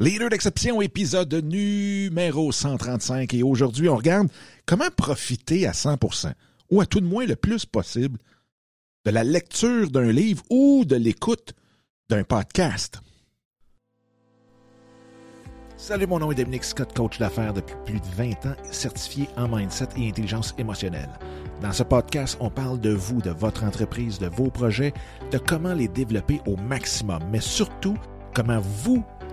Leader d'exception, épisode numéro 135. Et aujourd'hui, on regarde comment profiter à 100%, ou à tout de moins le plus possible, de la lecture d'un livre ou de l'écoute d'un podcast. Salut, mon nom est Dominique Scott, coach d'affaires depuis plus de 20 ans, certifié en mindset et intelligence émotionnelle. Dans ce podcast, on parle de vous, de votre entreprise, de vos projets, de comment les développer au maximum, mais surtout comment vous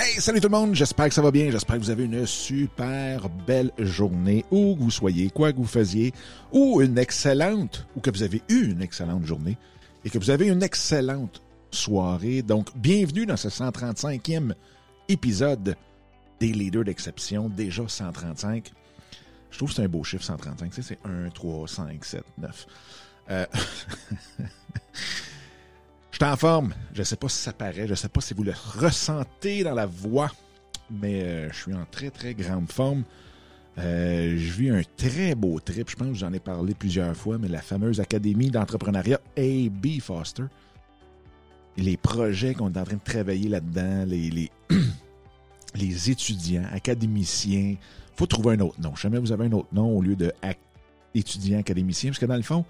Hey, salut tout le monde, j'espère que ça va bien, j'espère que vous avez une super belle journée, où que vous soyez, quoi que vous faisiez, ou une excellente, ou que vous avez eu une excellente journée, et que vous avez une excellente soirée. Donc, bienvenue dans ce 135e épisode des Leaders d'Exception, déjà 135. Je trouve que c'est un beau chiffre, 135, tu sais, c'est 1, 3, 5, 7, 9. Euh... Je suis en forme. Je ne sais pas si ça paraît. Je ne sais pas si vous le ressentez dans la voix. Mais euh, je suis en très, très grande forme. Euh, je vis un très beau trip. Je pense que j'en ai parlé plusieurs fois, mais la fameuse Académie d'entrepreneuriat AB Foster. Les projets qu'on est en train de travailler là-dedans, les, les, étudiants, académiciens. faut trouver un autre nom. Jamais vous avez un autre nom au lieu de étudiant académicien, parce que dans le fond,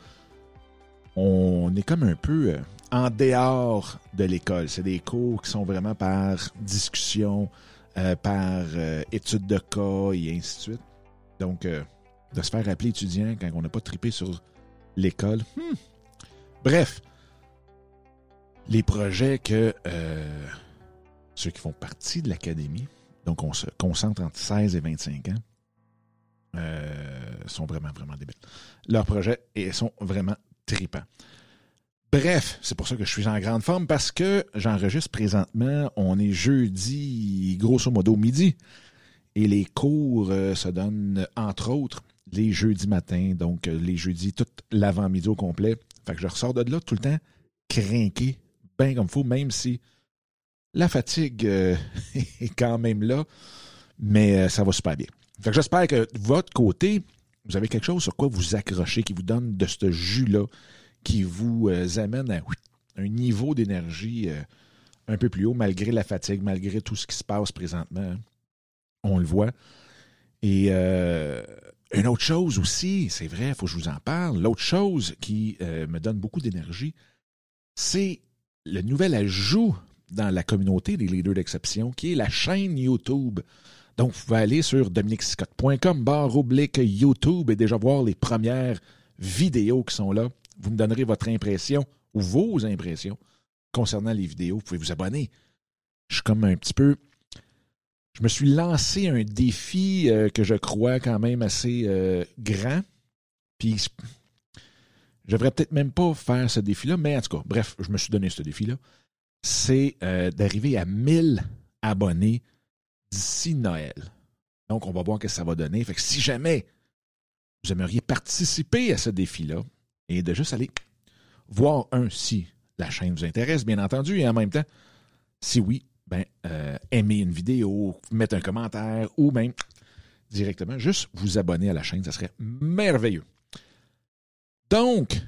on est comme un peu euh, en dehors de l'école. C'est des cours qui sont vraiment par discussion, euh, par euh, étude de cas et ainsi de suite. Donc, de se faire appeler étudiant quand on n'a pas trippé sur l'école. Hmm. Bref, les projets que ceux qui font partie de l'académie, donc on se concentre entre 16 et 25 ans, sont vraiment, vraiment débiles. Leurs projets sont vraiment tripant. Bref, c'est pour ça que je suis en grande forme parce que j'enregistre présentement. On est jeudi, grosso modo midi. Et les cours euh, se donnent, entre autres, les jeudis matins, donc euh, les jeudis, tout l'avant-midi au complet. Fait que je ressors de là tout le temps craqué, bien comme faut, même si la fatigue euh, est quand même là, mais ça va super bien. Fait que j'espère que de votre côté, vous avez quelque chose sur quoi vous accrochez, qui vous donne de ce jus-là, qui vous euh, amène à un niveau d'énergie euh, un peu plus haut, malgré la fatigue, malgré tout ce qui se passe présentement. On le voit. Et euh, une autre chose aussi, c'est vrai, il faut que je vous en parle. L'autre chose qui me donne beaucoup d'énergie, c'est le nouvel ajout dans la communauté des leaders d'exception, qui est la chaîne YouTube donc, vous pouvez aller sur dominicscott.com, barre oblique YouTube et déjà voir les premières vidéos qui sont là. Vous me donnerez votre impression ou vos impressions concernant les vidéos. Vous pouvez vous abonner. Je suis comme un petit peu. Je me suis lancé un défi euh, que je crois quand même assez euh, grand. Puis, je devrais peut-être même pas faire ce défi-là, mais en tout cas, bref, je me suis donné ce défi-là. C'est euh, d'arriver à 1000 abonnés d'ici Noël. Donc, on va voir ce que ça va donner. Fait que si jamais vous aimeriez participer à ce défi-là et de juste aller voir un si la chaîne vous intéresse, bien entendu, et en même temps, si oui, ben, euh, aimer une vidéo, mettre un commentaire ou même directement juste vous abonner à la chaîne, ça serait merveilleux. Donc,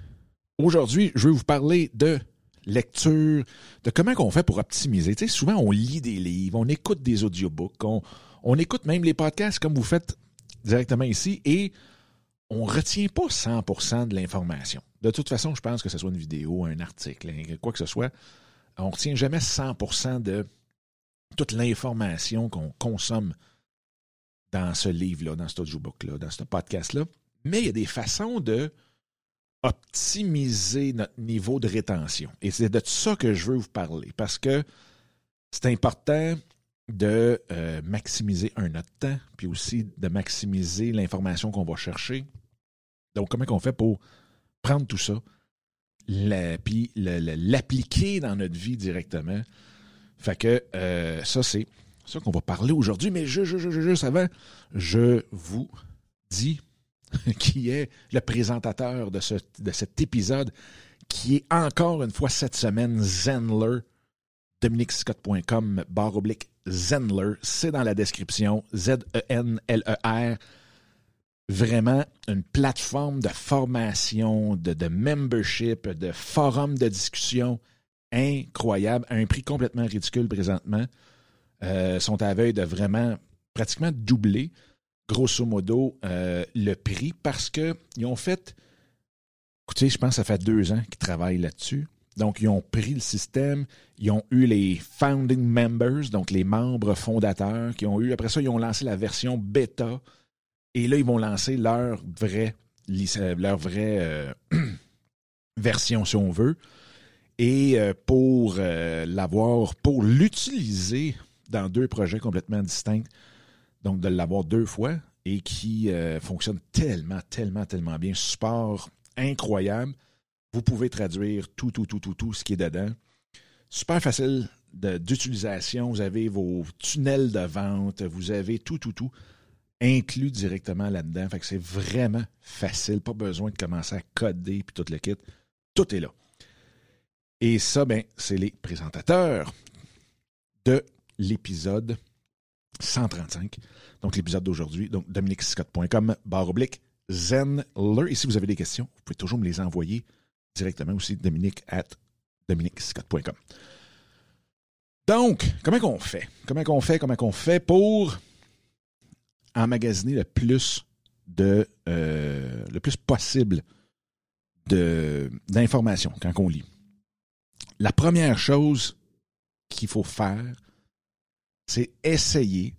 aujourd'hui, je vais vous parler de lecture, de comment on fait pour optimiser. Tu sais, souvent, on lit des livres, on écoute des audiobooks, on, on écoute même les podcasts comme vous faites directement ici et on ne retient pas 100% de l'information. De toute façon, je pense que ce soit une vidéo, un article, quoi que ce soit, on ne retient jamais 100% de toute l'information qu'on consomme dans ce livre-là, dans cet audiobook-là, dans ce podcast-là. Mais il y a des façons de optimiser notre niveau de rétention. Et c'est de ça que je veux vous parler parce que c'est important de euh, maximiser un notre temps, puis aussi de maximiser l'information qu'on va chercher. Donc, comment on fait pour prendre tout ça, puis l'appliquer dans notre vie directement? Fait que euh, ça, c'est ça qu'on va parler aujourd'hui. Mais juste avant, je vous dis qui est le présentateur de, ce, de cet épisode, qui est encore une fois cette semaine Zenler, dominicscott.com, barre oblique Zenler. C'est dans la description, Z-E-N-L-E-R. Vraiment une plateforme de formation, de, de membership, de forum de discussion incroyable, à un prix complètement ridicule présentement. Euh, sont à veille de vraiment pratiquement doubler grosso modo, euh, le prix parce qu'ils ont fait. Écoutez, je pense que ça fait deux ans qu'ils travaillent là-dessus. Donc, ils ont pris le système, ils ont eu les founding members, donc les membres fondateurs, qui ont eu. Après ça, ils ont lancé la version bêta. Et là, ils vont lancer leur vraie, leur vraie euh, version, si on veut. Et euh, pour l'avoir, pour l'utiliser dans deux projets complètement distincts, donc de l'avoir deux fois et qui euh, fonctionne tellement, tellement, tellement bien. Support incroyable. Vous pouvez traduire tout, tout, tout, tout, tout ce qui est dedans. Super facile d'utilisation. Vous avez vos tunnels de vente. Vous avez tout, tout, tout inclus directement là-dedans. Fait que c'est vraiment facile. Pas besoin de commencer à coder puis tout le kit. Tout est là. Et ça, ben, c'est les présentateurs de l'épisode 135. Donc, l'épisode d'aujourd'hui. Donc, dominicscott.com, barre oblique, Zenler. Et si vous avez des questions, vous pouvez toujours me les envoyer directement aussi, dominique at dominicscott.com. Donc, comment qu'on fait? Comment qu'on fait? Comment qu'on fait pour emmagasiner le plus de euh, le plus possible d'informations quand on lit? La première chose qu'il faut faire, c'est essayer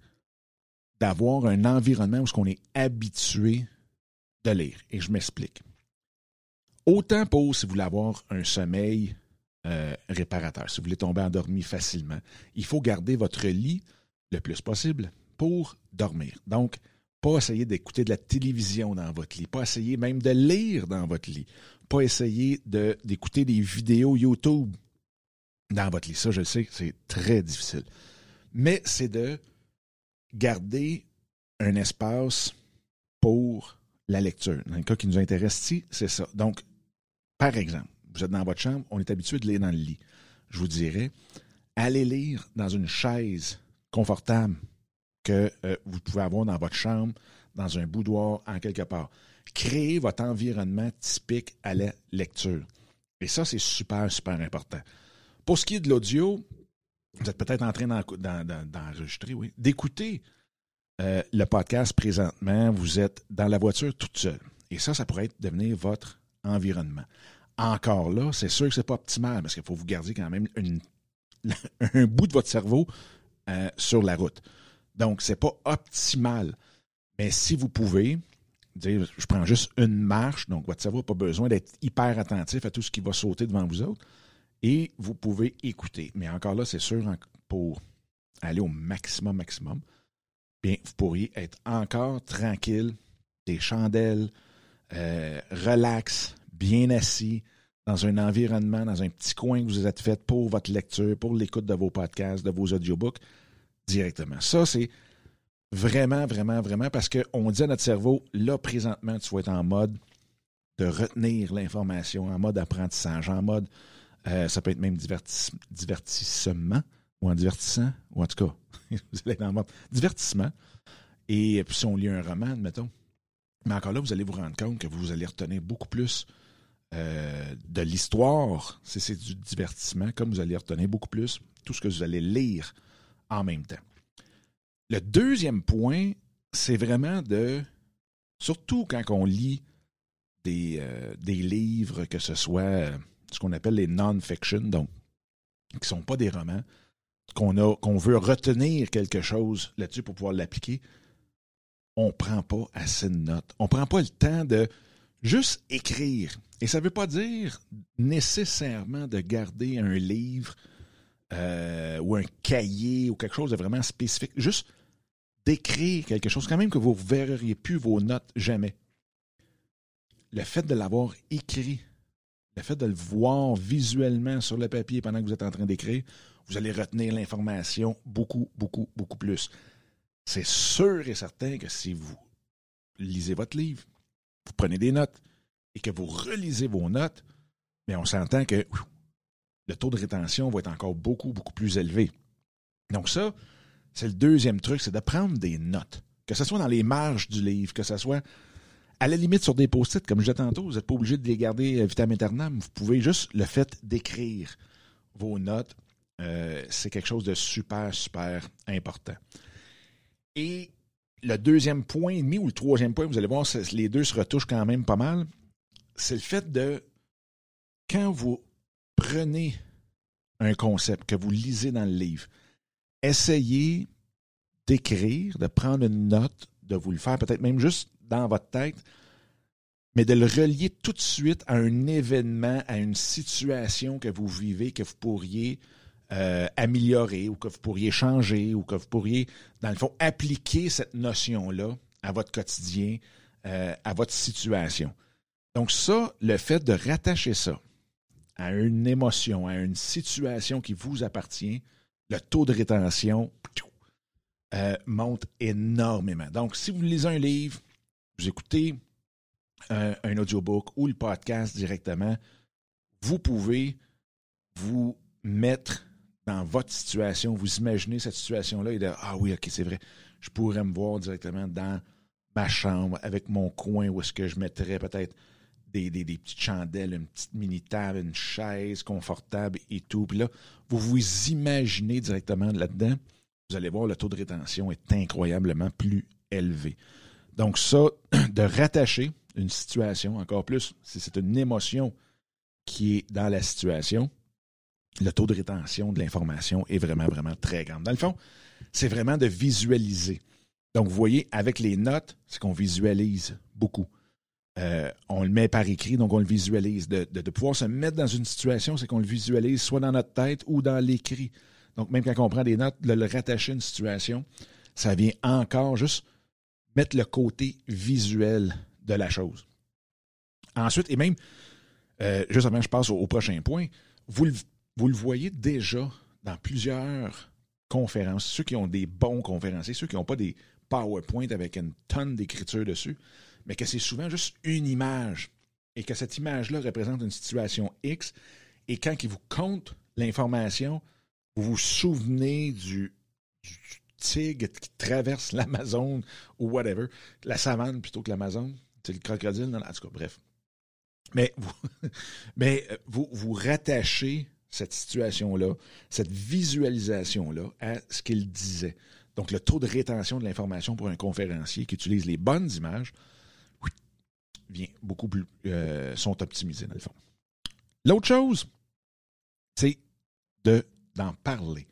d'avoir un environnement où on est habitué de lire. Et je m'explique. Autant pour si vous voulez avoir un sommeil euh, réparateur, si vous voulez tomber endormi facilement, il faut garder votre lit le plus possible pour dormir. Donc, pas essayer d'écouter de la télévision dans votre lit, pas essayer même de lire dans votre lit, pas essayer d'écouter des vidéos YouTube dans votre lit. Ça, je sais, c'est très difficile mais c'est de garder un espace pour la lecture. Dans le cas qui nous intéresse ici, c'est ça. Donc, par exemple, vous êtes dans votre chambre, on est habitué de lire dans le lit. Je vous dirais, allez lire dans une chaise confortable que euh, vous pouvez avoir dans votre chambre, dans un boudoir, en quelque part. Créez votre environnement typique à la lecture. Et ça, c'est super, super important. Pour ce qui est de l'audio, vous êtes peut-être en train d'enregistrer, oui, d'écouter euh, le podcast présentement. Vous êtes dans la voiture toute seule. Et ça, ça pourrait devenir votre environnement. Encore là, c'est sûr que ce n'est pas optimal parce qu'il faut vous garder quand même un bout de votre cerveau euh, sur la route. Donc, ce n'est pas optimal. Mais si vous pouvez, dire, je prends juste une marche, donc votre cerveau n'a pas besoin d'être hyper attentif à tout ce qui va sauter devant vous autres et vous pouvez écouter. Mais encore là, c'est sûr, pour aller au maximum, maximum, bien, vous pourriez être encore tranquille, des chandelles, euh, relax, bien assis, dans un environnement, dans un petit coin que vous êtes fait pour votre lecture, pour l'écoute de vos podcasts, de vos audiobooks, directement. Ça, c'est vraiment, vraiment, vraiment parce qu'on dit à notre cerveau, là, présentement, tu vas être en mode de retenir l'information, en mode apprentissage, en mode euh, ça peut être même divertissement ou en divertissant, ou en tout cas, vous allez dans le divertissement. Et puis si on lit un roman, mettons, mais encore là, vous allez vous rendre compte que vous allez retenir beaucoup plus euh, de l'histoire, si c'est du divertissement, comme vous allez retenir beaucoup plus tout ce que vous allez lire en même temps. Le deuxième point, c'est vraiment de, surtout quand on lit des, euh, des livres, que ce soit ce qu'on appelle les non-fiction, donc qui ne sont pas des romans, qu'on veut retenir quelque chose là-dessus pour pouvoir l'appliquer, on ne prend pas assez de notes. On ne prend pas le temps de juste écrire. Et ça ne veut pas dire nécessairement de garder un livre euh, ou un cahier ou quelque chose de vraiment spécifique. Juste d'écrire quelque chose, quand même que vous ne verriez plus vos notes jamais. Le fait de l'avoir écrit le fait de le voir visuellement sur le papier pendant que vous êtes en train d'écrire, vous allez retenir l'information beaucoup, beaucoup, beaucoup plus. C'est sûr et certain que si vous lisez votre livre, vous prenez des notes et que vous relisez vos notes, mais on s'entend que le taux de rétention va être encore beaucoup, beaucoup plus élevé. Donc ça, c'est le deuxième truc, c'est de prendre des notes. Que ce soit dans les marges du livre, que ce soit à la limite sur des post-it, comme je disais tantôt, vous n'êtes pas obligé de les garder vitam aeternam. Vous pouvez juste le fait d'écrire vos notes, euh, c'est quelque chose de super, super important. Et le deuxième point et ou le troisième point, vous allez voir, les deux se retouchent quand même pas mal. C'est le fait de, quand vous prenez un concept, que vous lisez dans le livre, essayez d'écrire, de prendre une note, de vous le faire peut-être même juste dans votre tête, mais de le relier tout de suite à un événement, à une situation que vous vivez, que vous pourriez euh, améliorer ou que vous pourriez changer ou que vous pourriez, dans le fond, appliquer cette notion-là à votre quotidien, euh, à votre situation. Donc ça, le fait de rattacher ça à une émotion, à une situation qui vous appartient, le taux de rétention euh, monte énormément. Donc, si vous lisez un livre, vous écoutez un, un audiobook ou le podcast directement, vous pouvez vous mettre dans votre situation, vous imaginez cette situation-là et de Ah oui, ok, c'est vrai, je pourrais me voir directement dans ma chambre avec mon coin où est-ce que je mettrais peut-être des, des, petites chandelles, une petite mini-table, une chaise confortable et tout. Puis là, vous vous imaginez directement là-dedans, vous allez voir, le taux de rétention est incroyablement plus élevé. Donc ça, de rattacher une situation, encore plus si c'est une émotion qui est dans la situation, le taux de rétention de l'information est vraiment, vraiment très grand. Dans le fond, c'est vraiment de visualiser. Donc, vous voyez, avec les notes, c'est qu'on visualise beaucoup. Euh, on le met par écrit, donc on le visualise. De, pouvoir se mettre dans une situation, c'est qu'on le visualise soit dans notre tête ou dans l'écrit. Donc, même quand on prend des notes, le, rattacher à une situation, ça vient encore juste mettre le côté visuel de la chose. Ensuite, et même, euh, justement, je passe au, prochain point, vous le vous le voyez déjà dans plusieurs conférences, ceux qui ont des bons conférenciers, ceux qui n'ont pas des PowerPoint avec une tonne d'écriture dessus, mais que c'est souvent juste une image et que cette image-là représente une situation X et quand ils vous comptent l'information, vous vous souvenez du, tigre qui traverse l'Amazon ou whatever, la savane plutôt que l'Amazon, c'est le crocodile, en tout cas, bref. Mais vous, mais euh, vous, vous rattachez cette situation-là, cette visualisation-là à ce qu'il disait. Donc, le taux de rétention de l'information pour un conférencier qui utilise les bonnes images, vient beaucoup plus, euh, sont optimisés dans le fond. L'autre chose, c'est de, d'en parler.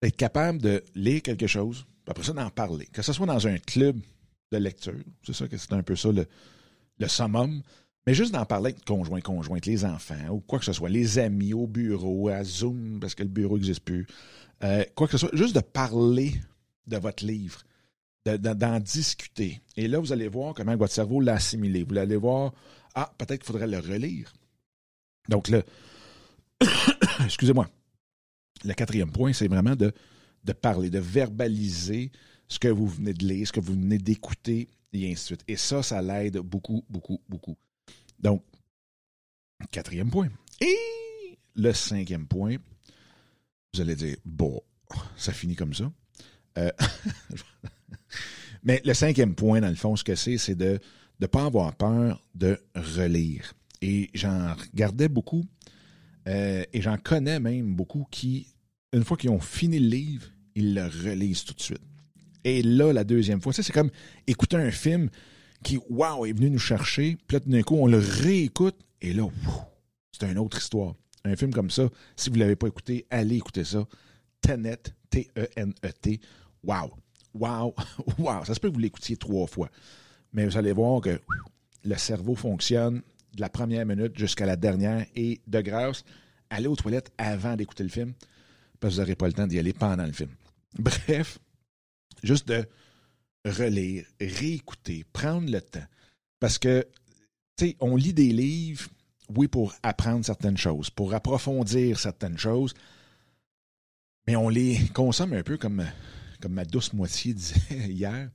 D'être capable de lire quelque chose, puis après ça, d'en parler. Que ce soit dans un club de lecture, c'est ça que c'est un peu ça le, le summum, mais juste d'en parler avec conjoint, conjointe, les enfants ou quoi que ce soit, les amis au bureau, à Zoom, parce que le bureau n'existe plus, euh, quoi que ce soit, juste de parler de votre livre, d'en discuter. Et là, vous allez voir comment votre cerveau l'a assimilé. Vous allez voir, ah, peut-être qu'il faudrait le relire. Donc, le, excusez-moi, le quatrième point, c'est vraiment de, parler, de verbaliser ce que vous venez de lire, ce que vous venez d'écouter, et ainsi de suite. Et ça, ça l'aide beaucoup, beaucoup, beaucoup. Donc, quatrième point. Et le cinquième point, vous allez dire, bon, ça finit comme ça. Euh, mais le cinquième point, dans le fond, ce que c'est, c'est de ne pas avoir peur de relire. Et j'en regardais beaucoup, euh, et j'en connais même beaucoup qui, une fois qu'ils ont fini le livre, ils le relisent tout de suite. Et là, la deuxième fois, c'est comme écouter un film qui, wow, est venu nous chercher. Puis là, d'un coup, on le réécoute. Et là, c'est une autre histoire. Un film comme ça, si vous ne l'avez pas écouté, allez écouter ça. Tenet, T-E-N-E-T. Wow. Wow. Wow. Ça se peut que vous l'écoutiez trois fois. Mais vous allez voir que le cerveau fonctionne de la première minute jusqu'à la dernière. Et de grâce, allez aux toilettes avant d'écouter le film, vous n'aurez pas le temps d'y aller pendant le film. Bref, juste de relire, réécouter, prendre le temps. Parce que, tu sais, on lit des livres, oui, pour apprendre certaines choses, pour approfondir certaines choses, Mais on les consomme un peu comme, comme ma douce moitié disait hier.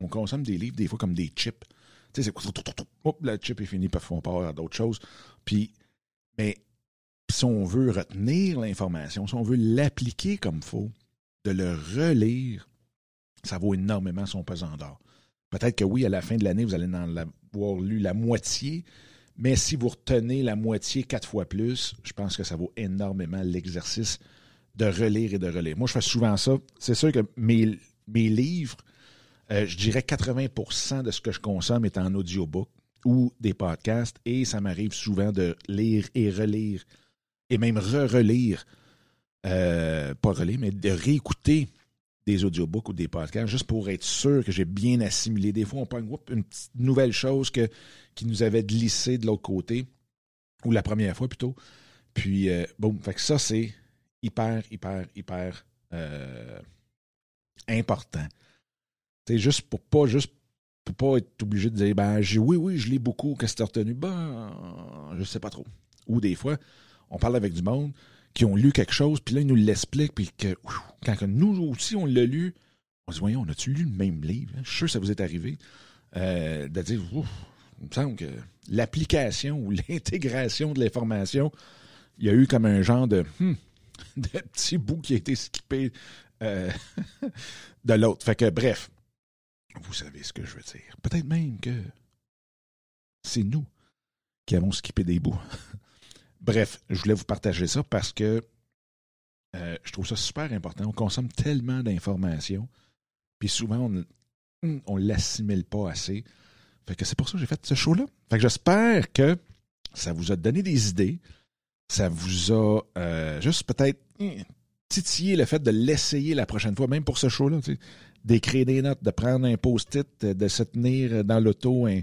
On consomme des livres des fois comme des chips. Tu sais, c'est hop, la chip est finie, puis on part à d'autres choses. Puis, mais si on veut retenir l'information, si on veut l'appliquer comme faut, de le relire, ça vaut énormément son pesant d'or. Peut-être que oui, à la fin de l'année, vous allez en avoir lu la moitié, mais si vous retenez la moitié quatre fois plus, je pense que ça vaut énormément l'exercice de relire et de relire. Moi, je fais souvent ça. C'est sûr que mes, livres, euh, je dirais 80% de ce que je consomme est en audiobook ou des podcasts, et ça m'arrive souvent de lire et relire, et même re-relire, euh, pas relire, mais de réécouter des audiobooks ou des podcasts, juste pour être sûr que j'ai bien assimilé. Des fois, on prend une petite nouvelle chose que, qui nous avait glissé de l'autre côté, ou la première fois plutôt. Puis, euh, bon, fait que ça, c'est hyper, hyper, hyper euh, important. C'est juste pour pas juste pour pas être obligé de dire ben oui, oui, je lis beaucoup, qu'est-ce que tu as retenu? Ben, je sais pas trop. Ou des fois, on parle avec du monde, qui ont lu quelque chose, puis là, ils nous l'expliquent, puis que quand nous aussi, on l'a lu, on se dit, voyons, on a-tu lu le même livre? Je suis sûr que ça vous est arrivé. Euh, de dire, il me semble que l'application ou l'intégration de l'information, il y a eu comme un genre de, hmm, de petit bout qui a été skippé euh, de l'autre. Fait bref, vous savez ce que je veux dire. Peut-être même que c'est nous qui avons skippé des bouts. Bref, je voulais vous partager ça parce que euh, je trouve ça super important. On consomme tellement d'informations, puis souvent, on ne l'assimile pas assez. Fait que c'est pour ça que j'ai fait ce show-là. Fait que j'espère que ça vous a donné des idées. Ça vous a euh, juste peut-être hmm, titillé le fait de l'essayer la prochaine fois, même pour ce show-là. D'écrire des notes, de prendre un post-it, de se tenir dans l'auto, un,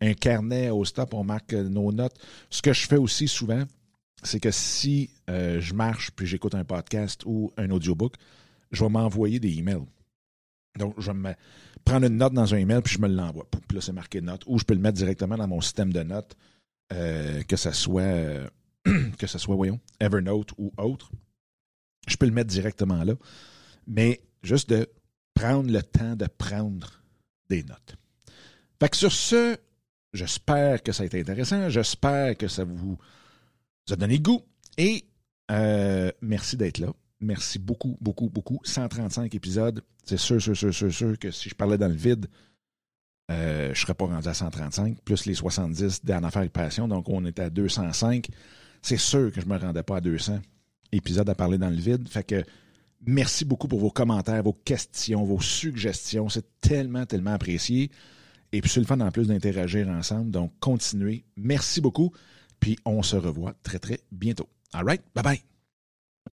un carnet au stop, on marque nos notes. Ce que je fais aussi souvent, c'est que si euh, je marche puis j'écoute un podcast ou un audiobook, je vais m'envoyer des emails. Donc, je vais me prendre une note dans un email puis je me l'envoie. Puis là, c'est marqué note. Ou je peux le mettre directement dans mon système de notes, euh, que ce soit, que ce soit, voyons, Evernote ou autre. Je peux le mettre directement là. Mais juste de prendre le temps de prendre des notes. Fait que sur ce, j'espère que ça a été intéressant. J'espère que ça vous a donné le goût. Et euh, merci d'être là. Merci beaucoup, beaucoup, beaucoup. 135 épisodes. C'est sûr, sûr, sûr, sûr, sûr que si je parlais dans le vide, euh, je serais pas rendu à 135, plus les 70 d'En Affaires et Passion. Donc, on est à 205. C'est sûr que je me rendais pas à 200 épisodes à parler dans le vide. Fait que merci beaucoup pour vos commentaires, vos questions, vos suggestions. C'est tellement, tellement apprécié. Et puis, c'est le fun en plus d'interagir ensemble. Donc, continuez. Merci beaucoup. Puis on se revoit très, très bientôt. All right? Bye bye.